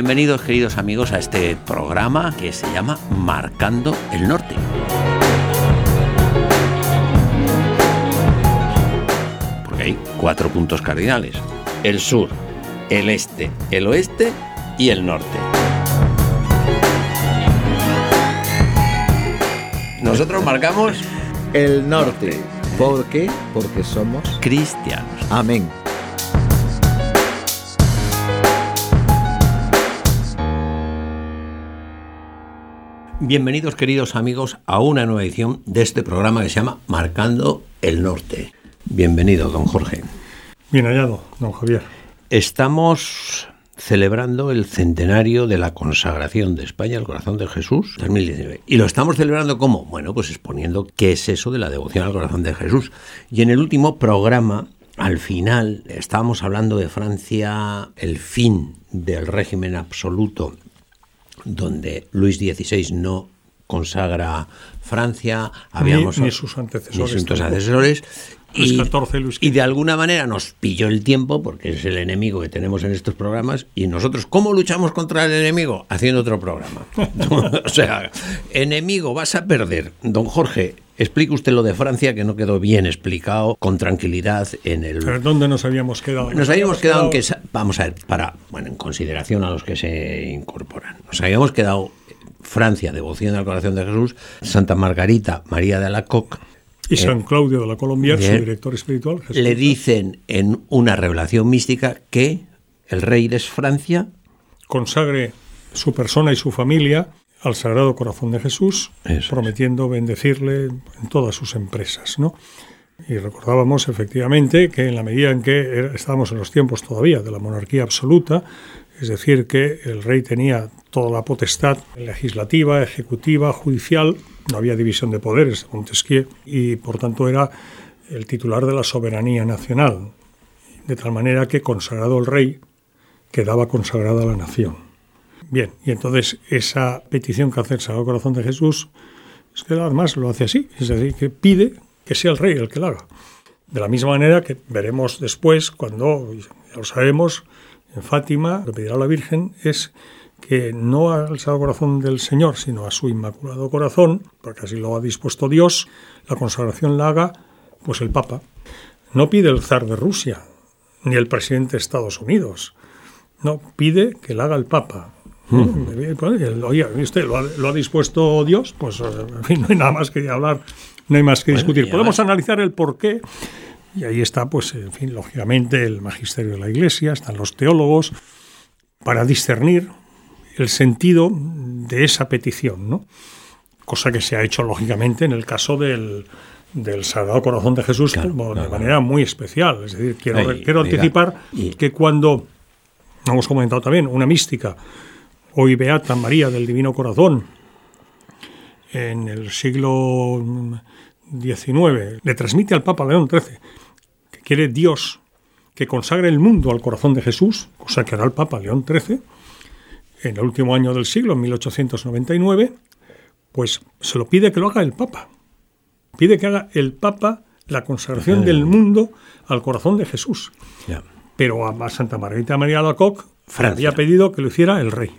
Bienvenidos queridos amigos a este programa que se llama Marcando el Norte. Porque hay cuatro puntos cardinales. El sur, el este, el oeste y el norte. Nosotros marcamos El norte. ¿Por qué? Porque somos. cristianos. Amén. Bienvenidos queridos amigos a una nueva edición de este programa que se llama Marcando el Norte. Bienvenido, don Jorge. Bien hallado, don Javier. Estamos celebrando el centenario de la consagración de España al corazón de Jesús 2019. ¿Y lo estamos celebrando cómo? Bueno, pues exponiendo qué es eso de la devoción al corazón de Jesús. Y en el último programa, al final, estábamos hablando de Francia, el fin del régimen absoluto, donde Luis XVI no consagra Francia, habíamos ni sus antecesores ni sus tampoco. antecesores, Luis y, XIV, Luis y de alguna manera nos pilló el tiempo, porque es el enemigo que tenemos en estos programas, y nosotros, ¿cómo luchamos contra el enemigo? Haciendo otro programa. o sea, enemigo, vas a perder. Don Jorge, explique usted lo de Francia, que no quedó bien explicado, con tranquilidad en el... Pero ¿dónde nos habíamos quedado? Nos habíamos quedado en que, vamos a ver, para, bueno, en consideración a los que se incorporan, nos habíamos quedado Francia, devoción al corazón de Jesús, Santa Margarita, María de Alacoque, Y San Claudio de la Colombier, su director espiritual. Jesús. le dicen en una revelación mística que el rey de Francia, Consagre su persona y su familia al Sagrado Corazón de Jesús, Eso es. prometiendo bendecirle en todas sus empresas, ¿no? Y recordábamos efectivamente que en la medida en que estábamos en los tiempos todavía de la monarquía absoluta, es decir, que el rey tenía toda la potestad legislativa, ejecutiva, judicial, no había división de poderes, Montesquieu, y por tanto era el titular de la soberanía nacional, de tal manera que consagrado el rey, quedaba consagrada la nación. Bien, y entonces esa petición que hace el Sagrado Corazón de Jesús es que además lo hace así, es decir, que pide que sea el rey el que lo haga. De la misma manera que veremos después, cuando, ya lo sabemos, en Fátima, lo pedirá la Virgen, es que no al Sagrado Corazón del Señor, sino a su Inmaculado Corazón, porque así lo ha dispuesto Dios, la consagración la haga pues el Papa. No pide el zar de Rusia, ni el presidente de Estados Unidos, no, pide que la haga el Papa. Pues, Oye, ¿viste? ¿Lo ha, lo ha dispuesto Dios? Pues, eh, en fin, no hay nada más que hablar, no hay más que discutir. Podemos analizar el por qué, y ahí está, pues, en fin, lógicamente, el magisterio de la Iglesia, están los teólogos, para discernir el sentido de esa petición, ¿no? Cosa que se ha hecho, lógicamente, en el caso del, del Sagrado Corazón de Jesús, Claro, como de claro, manera muy especial. Es decir, quiero, quiero anticipar y- que cuando, hemos comentado también, una mística, hoy Beata María del Divino Corazón, en el siglo XIX, le transmite al Papa León XIII que quiere Dios que consagre el mundo al corazón de Jesús, cosa que hará el Papa León XIII, en el último año del siglo, en 1899, pues se lo pide que lo haga el Papa. Pide que haga el Papa la consagración del mundo al corazón de Jesús. Pero a Santa Margarita María Alacoque Francia. había pedido que lo hiciera el rey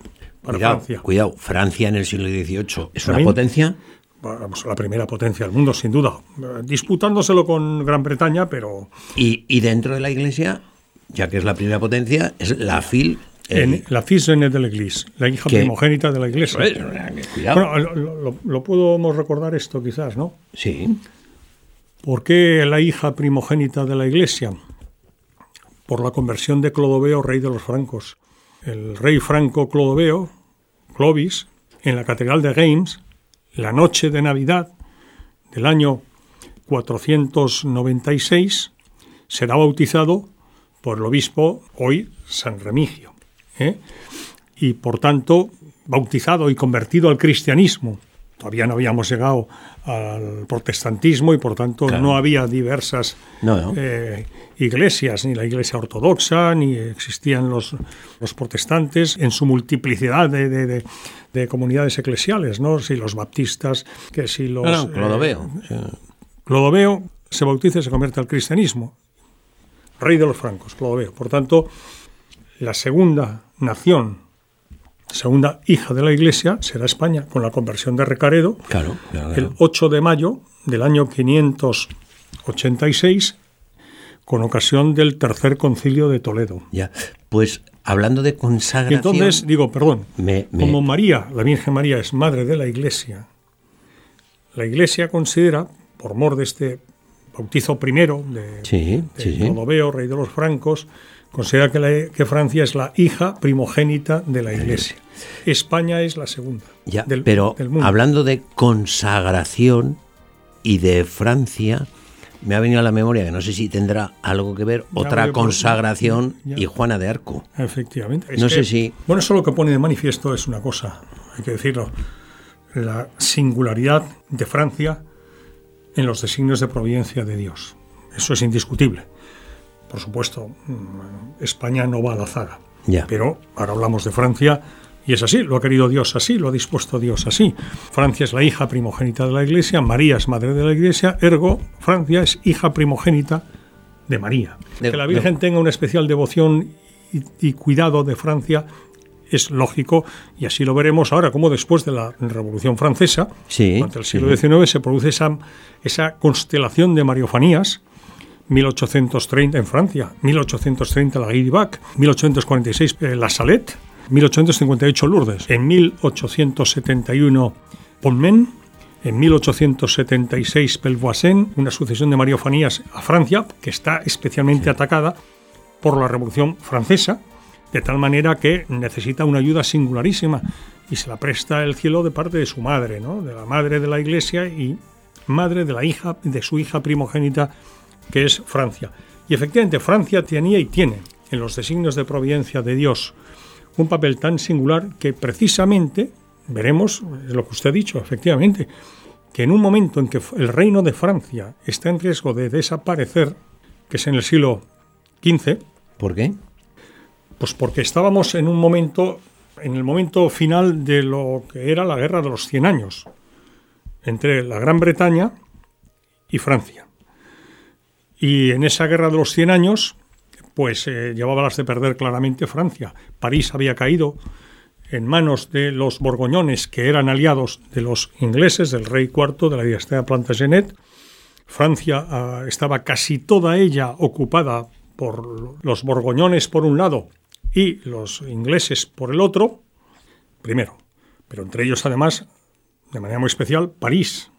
para cuidado, Francia. cuidado, Francia en el siglo XVIII es una potencia, Vamos, la primera potencia del mundo, sin duda. Disputándoselo con Gran Bretaña, pero y, y dentro de la Iglesia, ya que es la primera potencia, es la FIL. en la de l'Église, la hija ¿Qué? primogénita de la Iglesia. Bueno, lo- lo podemos recordar esto quizás, ¿no? sí, ¿Por qué la hija primogénita de la Iglesia? Por la conversión de Clodoveo, rey de los francos. El rey franco Clodoveo, Clovis, en la catedral de Reims, la noche de Navidad del año 496, será bautizado por el obispo, hoy San Remigio. ¿eh? Y por tanto, bautizado y convertido al cristianismo. Todavía no habíamos llegado al protestantismo y por tanto Claro. no había diversas No, no. eh, iglesias, ni la iglesia ortodoxa, ni existían los, los protestantes en su multiplicidad de, de- de- de comunidades eclesiales, ¿no? Si los baptistas, que si los... No, Clodoveo. eh, o sea, Clodoveo se bautiza y se convierte al cristianismo. Rey de los francos, Clodoveo. Por tanto, la segunda nación segunda hija de la Iglesia, será España, con la conversión de Recaredo, Claro, claro, el claro. 8 de mayo del año 586, con ocasión del tercer concilio de Toledo. Ya. Pues hablando de Y consagración. entonces, digo, perdón, Me- me- como María, la Virgen María, es madre de la Iglesia, la Iglesia considera, por mor de este bautizo primero de, Sí, de sí, sí. Clodoveo, rey de los francos, considera que, la- que Francia es la hija primogénita de la Iglesia. España es la segunda Ya, del, pero del mundo. hablando de consagración y de Francia, me ha venido a la memoria que no sé si tendrá algo que ver otra consagración ya. y Juana de Arco. Efectivamente. Es No que- sé si- Bueno, eso lo que pone de manifiesto es una cosa, hay que decirlo, la singularidad de Francia en los designios de providencia de Dios. Eso es indiscutible. Por supuesto, mm, España no va a la zaga. Ya. Pero ahora hablamos de Francia y es así, lo ha querido Dios así, lo ha dispuesto Dios así. Francia es la hija primogénita de la Iglesia, María es madre de la Iglesia, ergo Francia es hija primogénita de María. De- que la de- Virgen tenga una especial devoción y, y cuidado de Francia es lógico y así lo veremos ahora como después de la Revolución Francesa, Sí, durante el sí. siglo XIX se produce esa, esa constelación de mariofanías 1830 en Francia, 1830 la Guiribac, 1846 eh, la Salette, 1858 Lourdes, en 1871 Polmen, en 1876 Pelvoisin, una sucesión de mariofanías a Francia que está especialmente atacada por la Revolución Francesa, de tal manera que necesita una ayuda singularísima y se la presta el cielo de parte de su madre, ¿no? de la madre de la Iglesia y madre de la hija de su hija primogénita que es Francia. Y efectivamente Francia tenía y tiene en los designios de providencia de Dios un papel tan singular que precisamente veremos, es lo que usted ha dicho, efectivamente, que en un momento en que el reino de Francia está en riesgo de desaparecer, que es en el siglo XV, ¿Por qué? pues porque estábamos en un momento, en el momento final de lo que era la guerra de los 100 años, entre la Gran Bretaña y Francia. Y en esa guerra de los 100 años, pues eh, llevaba las de perder claramente Francia. París había caído en manos de los borgoñones, que eran aliados de los ingleses, del rey IV de la dinastía Plantagenet. Francia ah, estaba casi toda ella ocupada por los borgoñones por un lado y los ingleses por el otro, primero, pero entre ellos además, de manera muy especial, París.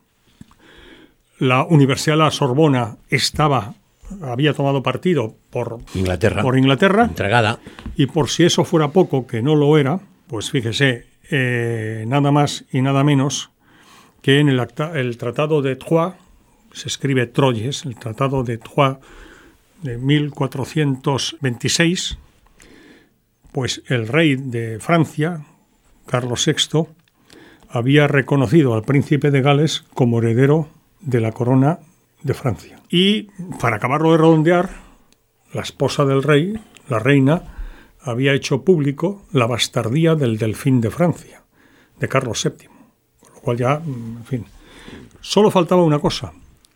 La Universidad de la Sorbona estaba, había tomado partido por Inglaterra. por Inglaterra Entregada. y por si eso fuera poco, que no lo era, pues fíjese, eh, nada más y nada menos que en el, acta- el Tratado de Troyes, se escribe Troyes, el Tratado de Troyes de 1426, pues el rey de Francia, Carlos VI, había reconocido al príncipe de Gales como heredero de la corona de Francia. Y para acabarlo de redondear, la esposa del rey, la reina, había hecho público la bastardía del delfín de Francia, de Carlos VII. Con lo cual ya, mm, en fin. Solo faltaba una cosa,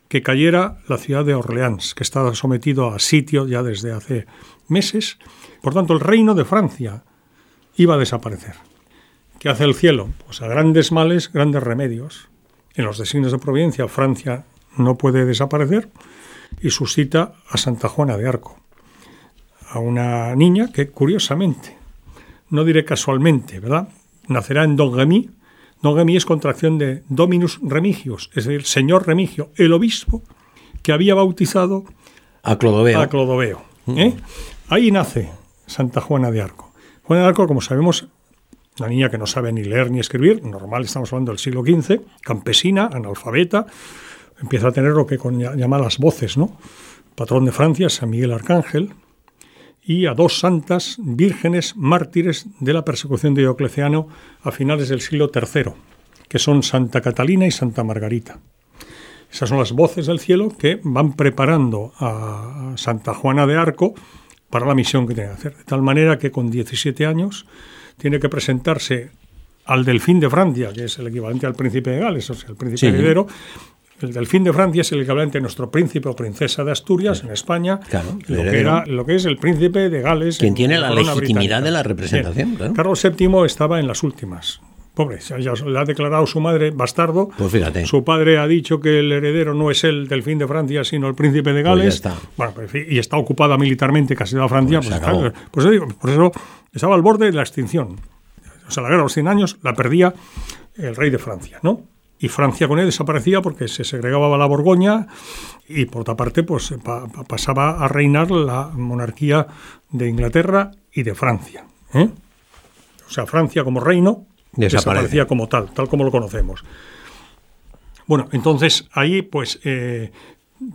que cayera la ciudad de Orleans, que estaba sometido a sitio ya desde hace meses. Por tanto, el reino de Francia iba a desaparecer. ¿Qué hace el cielo? Pues a grandes males, grandes remedios. En los designios de providencia, Francia no puede desaparecer y suscita a Santa Juana de Arco, a una niña que, curiosamente, no diré casualmente, ¿verdad? Nacerá en Don Remy. Don Remy es contracción de Dominus Remigius, es decir, Señor Remigio, el obispo que había bautizado A Clodoveo. a Clodoveo. ¿eh? Ahí nace Santa Juana de Arco. Juana de Arco, como sabemos, una niña que no sabe ni leer ni escribir, normal, estamos hablando del siglo XV, campesina, analfabeta, empieza a tener lo que con, llama las voces, ¿no? Patrón de Francia, San Miguel Arcángel, y a dos santas vírgenes mártires de la persecución de Diocleciano a finales del siglo III, que son Santa Catalina y Santa Margarita. Esas son las voces del cielo que van preparando a Santa Juana de Arco para la misión que tiene que hacer. De tal manera que con 17 años tiene que presentarse al delfín de Francia, que es el equivalente al príncipe de Gales, o sea, el príncipe Sí. heredero, El delfín de Francia es el equivalente a nuestro príncipe o princesa de Asturias en España, Claro, lo, que era, lo que es el príncipe de Gales. Quien en tiene la legitimidad británica. de la representación, Bien. claro. Carlos VII estaba en las últimas. Pobre, ya le ha declarado su madre bastardo. Pues fíjate. Su padre ha dicho que el heredero no es el delfín de Francia, sino el príncipe de Pues ya Gales. está. Bueno, pues, y está ocupada militarmente casi toda Francia. Pues Pues, está- pues eso digo, por eso estaba al borde de la extinción. O sea, la guerra de los 100 años la perdía el rey de Francia, ¿no? Y Francia con él desaparecía porque se segregaba la Borgoña y por otra parte pues pa- pa- pasaba a reinar la monarquía de Inglaterra y de Francia. ¿eh? O sea, Francia como reino. Desaparecía como tal, tal como lo conocemos. Bueno, entonces ahí pues eh,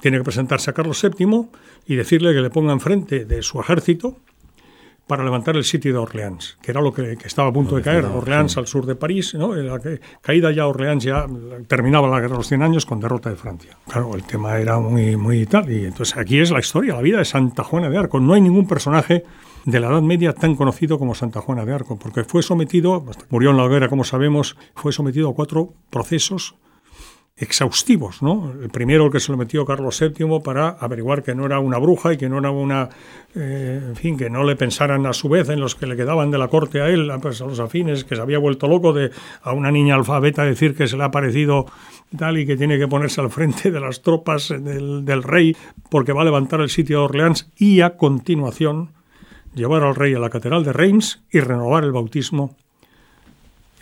tiene que presentarse a Carlos VII y decirle que le ponga enfrente de su ejército para levantar el sitio de Orleans, que era lo que, que estaba a punto de caer. Orleans al sur de París, ¿no? La que- caída ya Orleans ya terminaba la guerra de los 100 años con derrota de Francia. Claro, el tema era muy, muy tal. Y entonces aquí es la historia, la vida de Santa Juana de Arco. No hay ningún personaje de la Edad Media tan conocido como Santa Juana de Arco, porque fue sometido, murió en la hoguera, como sabemos, fue sometido a cuatro procesos exhaustivos, ¿no? El primero el que se lo metió Carlos VII para averiguar que no era una bruja y que no era una, eh, en fin, que no le pensaran a su vez en los que le quedaban de la corte a él, pues, a los afines, que se había vuelto loco de a una niña alfabeta decir que se le ha parecido tal y que tiene que ponerse al frente de las tropas del, del rey porque va a levantar el sitio de Orleans y a continuación llevar al rey a la catedral de Reims y renovar el bautismo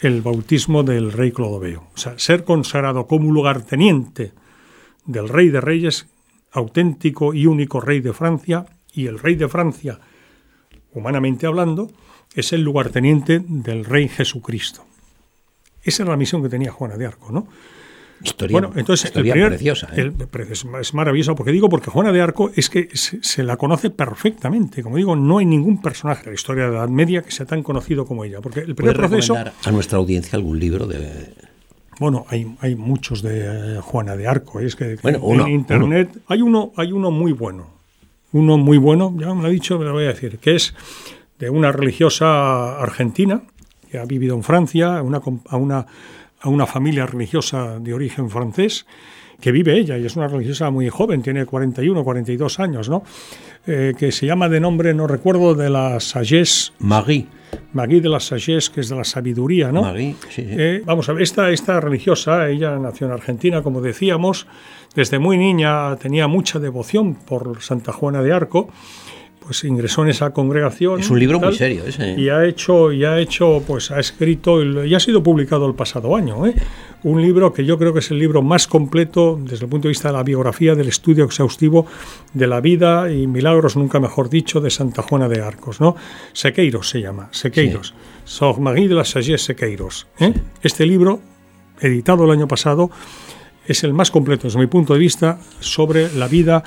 el bautismo del rey Clodoveo. O sea, ser consagrado como lugarteniente del rey de reyes, auténtico y único rey de Francia, y el rey de Francia, humanamente hablando, es el lugarteniente del rey Jesucristo. Esa era la misión que tenía Juana de Arco, ¿no? Historia, Bueno, entonces el primer- preciosa. ¿eh? el- es, maravilloso porque digo porque Juana de Arco es que se, se la conoce perfectamente. Como digo, no hay ningún personaje de la historia de la Edad Media que sea tan conocido como ella. Porque el primer ¿Puedes proceso, a nuestra audiencia algún libro de, bueno, hay, hay muchos de eh, Juana de Arco. Es que Bueno, en uno, internet hay uno, hay uno muy bueno, uno muy bueno. Ya me lo ha dicho, me lo voy a decir, que es de una religiosa argentina que ha vivido en Francia, una, a una a una familia religiosa de origen francés que vive ella y es una religiosa muy joven, tiene 41, 42 años, ¿no? Eh, que se llama de nombre, no recuerdo, de la Sagesse, Marie. Marie de la Sagesse, que es de la sabiduría, ¿no? Marie, sí, sí. Eh, vamos a ver, esta, esta religiosa, ella nació en Argentina, como decíamos, desde muy niña tenía mucha devoción por Santa Juana de Arco, pues ingresó en esa congregación. Es un libro muy serio ese. ¿eh? Y ha hecho, y ha hecho, pues ha escrito, y ha sido publicado el pasado año, ¿eh? un libro que yo creo que es el libro más completo desde el punto de vista de la biografía, del estudio exhaustivo de la vida y milagros, nunca mejor dicho, de Santa Juana de Arcos, ¿no? Sequeiros se llama, Sequeiros. Sor Marie de la Sagesse Sequeiros. ¿eh? Este libro, editado el año pasado, es el más completo desde mi punto de vista sobre la vida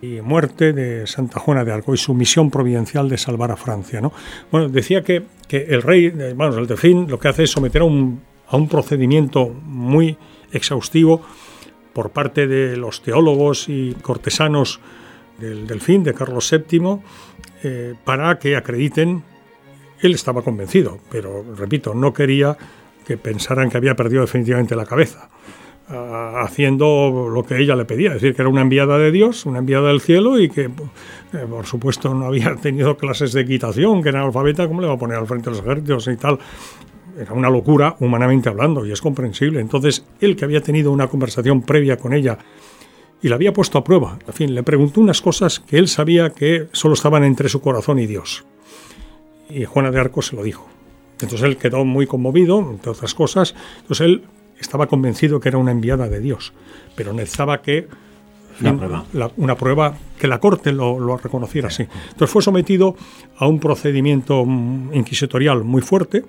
y muerte de Santa Juana de Arco y su misión providencial de salvar a Francia. ¿no? Bueno, decía que, que el rey, eh, vamos, el delfín lo que hace es someter a un, a un procedimiento muy exhaustivo por parte de los teólogos y cortesanos del delfín, de Carlos VII, eh, para que acrediten, él estaba convencido, pero repito, no quería que pensaran que había perdido definitivamente la cabeza haciendo lo que ella le pedía, es decir, que era una enviada de Dios, una enviada del cielo y que, eh, por supuesto, no había tenido clases de equitación, que era alfabeta, ¿cómo le va a poner al frente de los ejércitos y tal? Era una locura, humanamente hablando, y es comprensible. Entonces, él que había tenido una conversación previa con ella y la había puesto a prueba, en fin, le preguntó unas cosas que él sabía que solo estaban entre su corazón y Dios. Y Juana de Arco se lo dijo. Entonces él quedó muy conmovido, entre otras cosas. Entonces él estaba convencido que era una enviada de Dios, pero necesitaba que Una prueba. la- una prueba que la corte lo, lo reconociera así. Entonces fue sometido a un procedimiento mm, inquisitorial muy fuerte,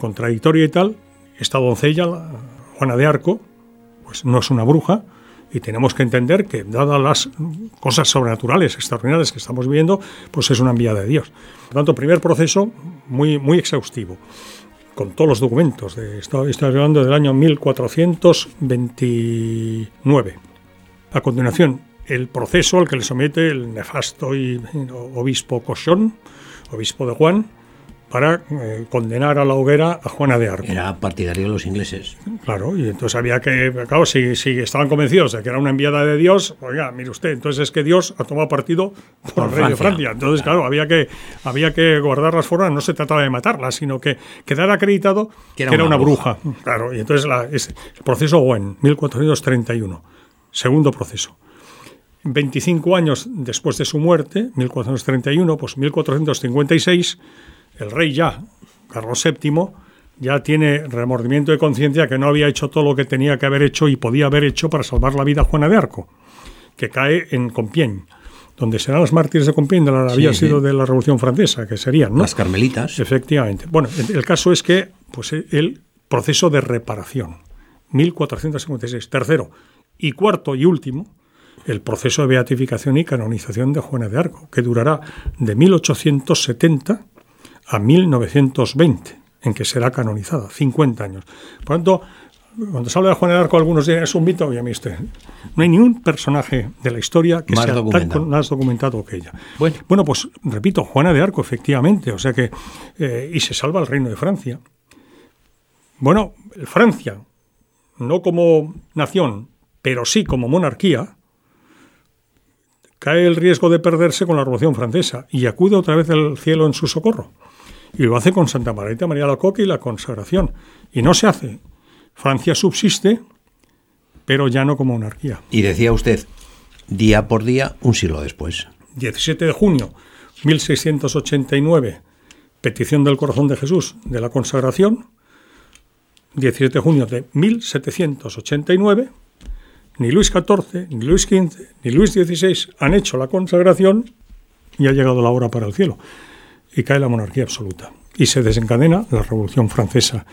contradictorio y tal. Esta doncella, la- Juana de Arco, pues no es una bruja y tenemos que entender que dadas las cosas sobrenaturales, extraordinarias que estamos viviendo, pues es una enviada de Dios. Por tanto, primer proceso muy, muy exhaustivo, con todos los documentos. De, estoy, estoy hablando del año 1429. A continuación, el proceso al que le somete el nefasto y obispo Cochón, obispo de Juan, para eh, condenar a la hoguera a Juana de Arco. Era partidario de los ingleses. Claro, y entonces había que, claro, si, si estaban convencidos de que era una enviada de Dios, oiga, mire usted, entonces es que Dios ha tomado partido por, Por el rey de Francia. Francia. Entonces, claro, había que, había que guardar las formas, no se trataba de matarla, sino que quedar acreditado que era, una, bruja. Claro, y entonces la- es- el proceso Owen, 1431, segundo proceso. 25 años después de su muerte, 1431, pues 1456, el rey ya, Carlos VII, ya tiene remordimiento de conciencia que no había hecho todo lo que tenía que haber hecho y podía haber hecho para salvar la vida a Juana de Arco, que cae en Compiègne, donde serán los mártires de Compiègne, de la, había sí. sido de la Revolución Francesa, que serían, ¿no? Las carmelitas. Efectivamente. Bueno, el el caso es que pues, el proceso de reparación, 1456. Tercero y cuarto y último, el proceso de beatificación y canonización de Juana de Arco, que durará de 1870 a 1920, en que será canonizada, 50 años. Por tanto, cuando se habla de Juana de Arco, algunos dirán, es un mito, usted, no hay ningún personaje de la historia que Más sea documentado. tan más documentado que ella. Bueno. Bueno, pues repito, Juana de Arco, efectivamente, o sea que, eh, y se salva el reino de Francia. Bueno, Francia, no como nación, pero sí como monarquía, cae el riesgo de perderse con la Revolución Francesa y acude otra vez al cielo en su socorro. Y lo hace con Santa Margarita María Lacoque y la consagración. Y no se hace. Francia subsiste, pero ya no como monarquía. Y decía usted, día por día, un siglo después. 17 de junio 1689, petición del corazón de Jesús de la consagración. 17 de junio de 1789, ni Luis XIV, ni Luis XV, ni Luis XVI han hecho la consagración y ha llegado la hora para el cielo. Y cae la monarquía absoluta. Y se desencadena la Revolución Francesa.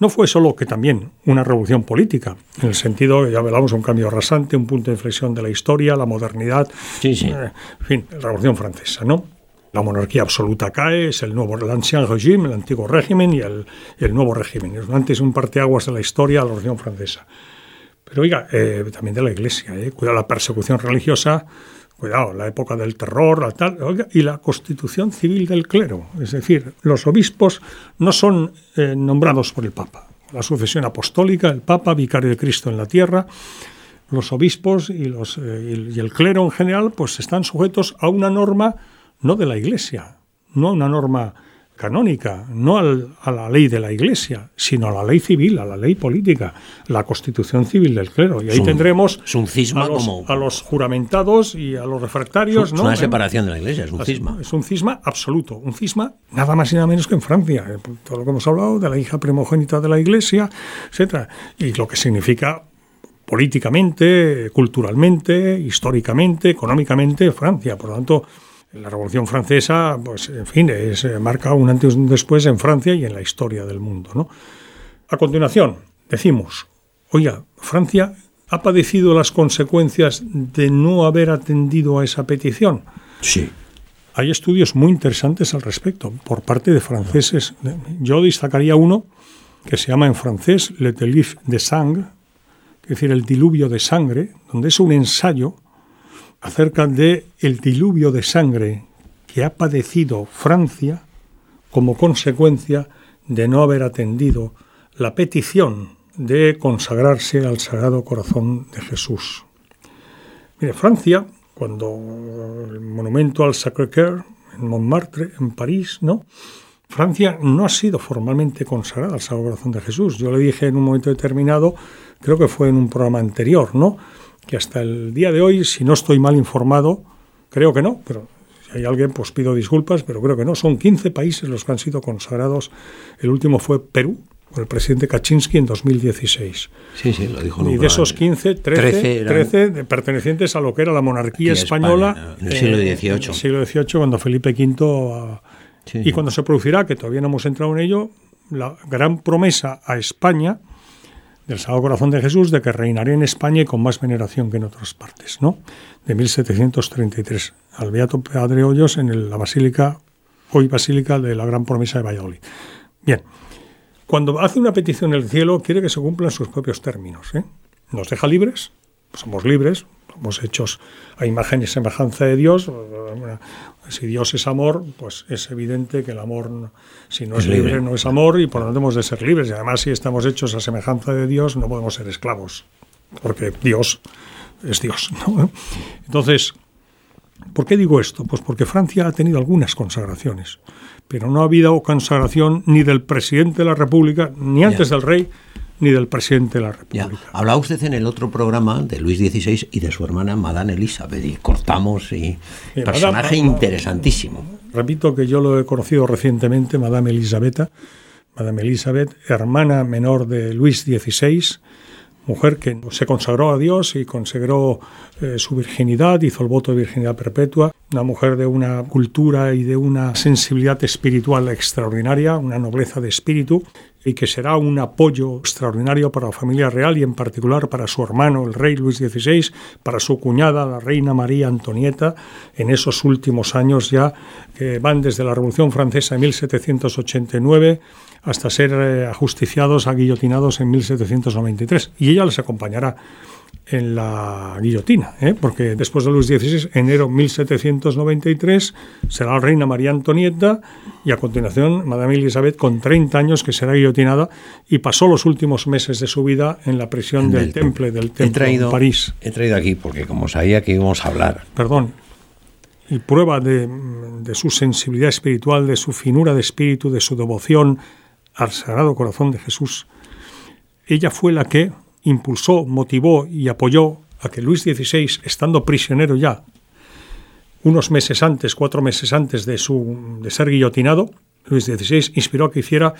No fue solo que también una revolución política, en el sentido, ya hablamos, un cambio rasante, un punto de inflexión de la historia, la modernidad, Sí, sí. eh, en fin, la Revolución Francesa, ¿no? La monarquía absoluta cae, es el nuevo, el ancien régime, el antiguo régimen y el, el nuevo régimen. Es antes un parteaguas de la historia de la Revolución Francesa. Pero oiga, eh, también de la Iglesia, ¿eh? cuidado la persecución religiosa, cuidado, la época del terror, la tal, y la constitución civil del clero. Es decir, los obispos no son eh, nombrados por el Papa. La sucesión apostólica, el Papa, vicario de Cristo en la tierra, los obispos eh, y el clero en general, pues están sujetos a una norma no de la Iglesia, no a una norma canónica, no al- a la ley de la Iglesia, sino a la ley civil, a la ley política, la constitución civil del clero. Y ahí un- tendremos es un cisma a, los, como- a los juramentados y a los refractarios. Es ¿no? una separación de la iglesia, es un cisma. Es un cisma absoluto, un cisma nada más y nada menos que en Francia. eh, Todo lo que hemos hablado de la hija primogénita de la Iglesia, etcétera, y lo que significa políticamente, culturalmente, históricamente, económicamente Francia. Por lo tanto, la Revolución Francesa, pues en fin, es, eh, marca un antes y un después en Francia y en la historia del mundo. ¿no? A continuación, decimos, oiga, Francia ha padecido las consecuencias de no haber atendido a esa petición. Sí. Hay estudios muy interesantes al respecto por parte de franceses. Yo destacaría uno que se llama en francés Le Déluge de Sang, es decir, el diluvio de sangre, donde es un ensayo acerca de el diluvio de sangre que ha padecido Francia como consecuencia de no haber atendido la petición de consagrarse al Sagrado Corazón de Jesús. Mire, Francia, cuando el monumento al Sacré-Cœur en Montmartre, en París, ¿no? Francia no ha sido formalmente consagrada al Sagrado Corazón de Jesús. Yo le dije en un momento determinado, creo que fue en un programa anterior, ¿no? Que hasta el día de hoy, si no estoy mal informado, creo que no, pero si hay alguien, pues pido disculpas, pero creo que no. Son 15 países los que han sido consagrados. El último fue Perú, con el presidente Kaczynski en 2016. Sí, sí, lo dijo Y de esos 15, 13, 13 eran- 13 de- pertenecientes a lo que era la monarquía española en el siglo XVIII. en el siglo XVIII, cuando Felipe V. ah, Sí, y cuando se producirá, que todavía no hemos entrado en ello, la gran promesa a España del Sagrado Corazón de Jesús de que reinaré en España y con más veneración que en otras partes, ¿no? De 1733, al Beato Padre Hoyos en la Basílica, hoy Basílica de la Gran Promesa de Valladolid. Bien, cuando hace una petición el cielo, quiere que se cumplan sus propios términos. ¿eh? Nos deja libres, somos libres, Somos hechos a imagen y semejanza de Dios. Si Dios es amor, pues es evidente que el amor, si no es, libre, no es amor y por lo tanto hemos de ser libres. Y además, si estamos hechos a semejanza de Dios, no podemos ser esclavos, porque Dios es Dios. Entonces, ¿por qué digo esto? Pues porque Francia ha tenido algunas consagraciones, pero no ha habido consagración ni del presidente de la República, ni antes del rey, ni del presidente de la República. Hablaba usted en el otro programa de Luis XVI y de su hermana Madame Elizabeth, y cortamos, y personaje interesantísimo. Repito que yo lo he conocido recientemente, Madame Elizabeth, Madame Elizabeth, hermana menor de Luis XVI, mujer que se consagró a Dios y consagró eh, su virginidad, hizo el voto de virginidad perpetua, una mujer de una cultura y de una sensibilidad espiritual extraordinaria, una nobleza de espíritu y que será un apoyo extraordinario para la familia real y en particular para su hermano, el rey Luis XVI, para su cuñada, la reina María Antonieta, en esos últimos años ya que van desde la Revolución Francesa en 1789 hasta ser eh, ajusticiados, aguillotinados en 1793. Y ella les acompañará en la guillotina, ¿eh? porque después de Luis XVI, enero 1793, será la reina María Antonieta y a continuación Madame Elizabeth con 30 años que será guillotinada y pasó los últimos meses de su vida en la prisión del Temple, del Temple en París. He traído aquí porque como sabía que íbamos a hablar. Perdón. Y prueba de, de su sensibilidad espiritual, de su finura de espíritu, de su devoción al Sagrado Corazón de Jesús. Ella fue la que impulsó, motivó y apoyó a que Luis XVI, estando prisionero ya, unos meses antes, cuatro meses antes de, su, de ser guillotinado, Luis XVI inspiró a que hiciera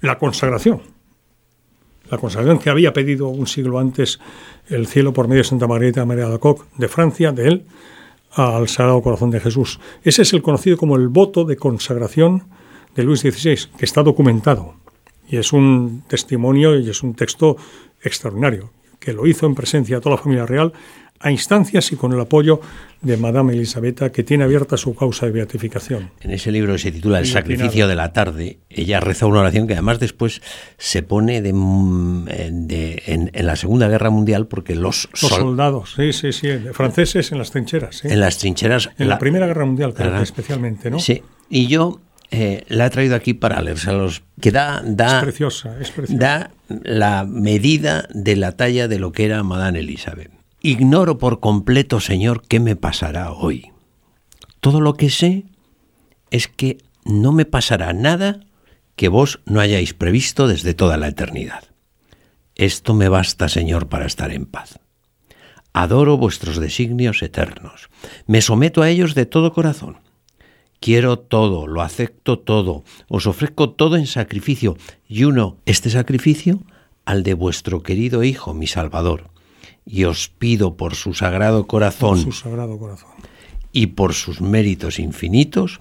la consagración. La consagración que había pedido un siglo antes el cielo por medio de Santa Margarita María de Coq de Francia, de él, al Sagrado Corazón de Jesús. Ese es el conocido como el voto de consagración de Luis XVI, que está documentado. Y es un testimonio y es un texto extraordinario, que lo hizo en presencia de toda la familia real, a instancias y con el apoyo de Madame Elisabetta, que tiene abierta su causa de beatificación. En ese libro se titula El sacrificio de la tarde, ella reza una oración que además después se pone de, en, la Segunda Guerra Mundial porque los, soldados, sí, sí, sí, franceses en las trincheras. En las trincheras. En la, Primera Guerra Mundial, especialmente, ¿no? Sí, y yo eh, la he traído aquí para leérselos, que da, da, es preciosa, es preciosa. da la medida de la talla de lo que era Madame Elizabeth. Ignoro por completo, Señor, qué me pasará hoy. Todo lo que sé es que no me pasará nada que vos no hayáis previsto desde toda la eternidad. Esto me basta, Señor, para estar en paz. Adoro vuestros designios eternos. Me someto a ellos de todo corazón Quiero todo, lo acepto todo, os ofrezco todo en sacrificio, y uno, este sacrificio, al de vuestro querido Hijo, mi Salvador. Y os pido por su sagrado corazón, su sagrado corazón. y por sus méritos infinitos,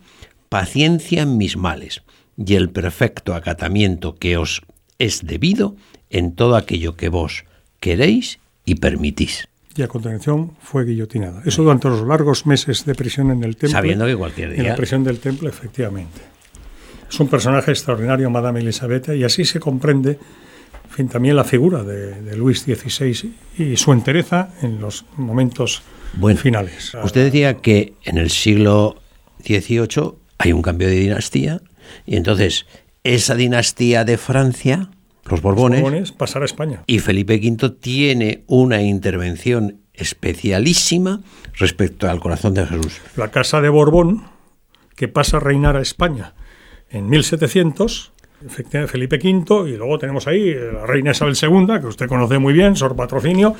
paciencia en mis males y el perfecto acatamiento que os es debido en todo aquello que vos queréis y permitís y a continuación fue guillotinada. Eso durante los largos meses de prisión en el templo. Sabiendo que cualquier día. En la prisión del templo, efectivamente. Es un personaje extraordinario, Madame Elizabeth, y así se comprende fin, también la figura de, Luis XVI y su entereza en los momentos finales. Usted decía que en el siglo XVIII hay un cambio de dinastía, y entonces esa dinastía de Francia los Borbones, pasar a España. Y Felipe V tiene una intervención especialísima respecto al corazón de Jesús. La Casa de Borbón, que pasa a reinar a España en 1700, efectivamente Felipe V, y luego tenemos ahí la reina Isabel II, que usted conoce muy bien, Sor Patrocinio,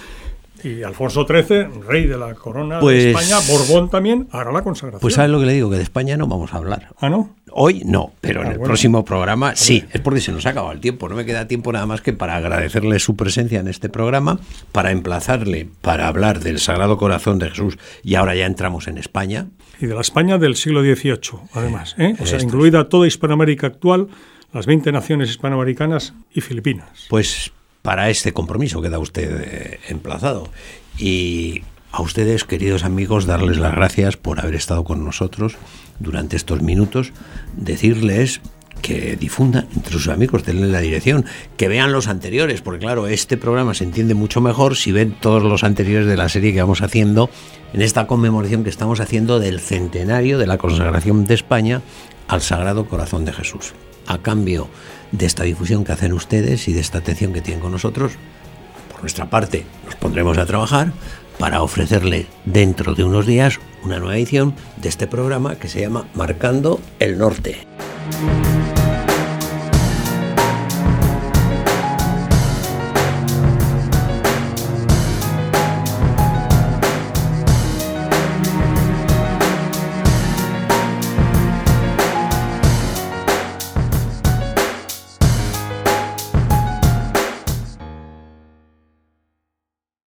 y Alfonso XIII, rey de la corona de pues España, Borbón también, hará la consagración. Pues sabes lo que le digo, que de España no vamos a hablar. ¿Ah, no? Hoy no, pero en ah, el próximo programa sí. Es porque se nos ha acabado el tiempo. No me queda tiempo nada más que para agradecerle su presencia en este programa, para emplazarle para hablar del Sagrado Corazón de Jesús. Y ahora ya entramos en España. Y de la España del siglo XVIII, además. ¿eh? O sea, incluida toda Hispanoamérica actual, las 20 naciones hispanoamericanas y Filipinas. Pues para este compromiso queda usted eh, emplazado. Y a ustedes, queridos amigos, darles las gracias por haber estado con nosotros durante estos minutos, decirles que difunda entre sus amigos, denle la dirección, que vean los anteriores, porque claro, este programa se entiende mucho mejor si ven todos los anteriores de la serie que vamos haciendo en esta conmemoración que estamos haciendo del centenario de la consagración de España al Sagrado Corazón de Jesús. A cambio de esta difusión que hacen ustedes y de esta atención que tienen con nosotros, por nuestra parte nos pondremos a trabajar para ofrecerle dentro de unos días una nueva edición de este programa que se llama Marcando el Norte.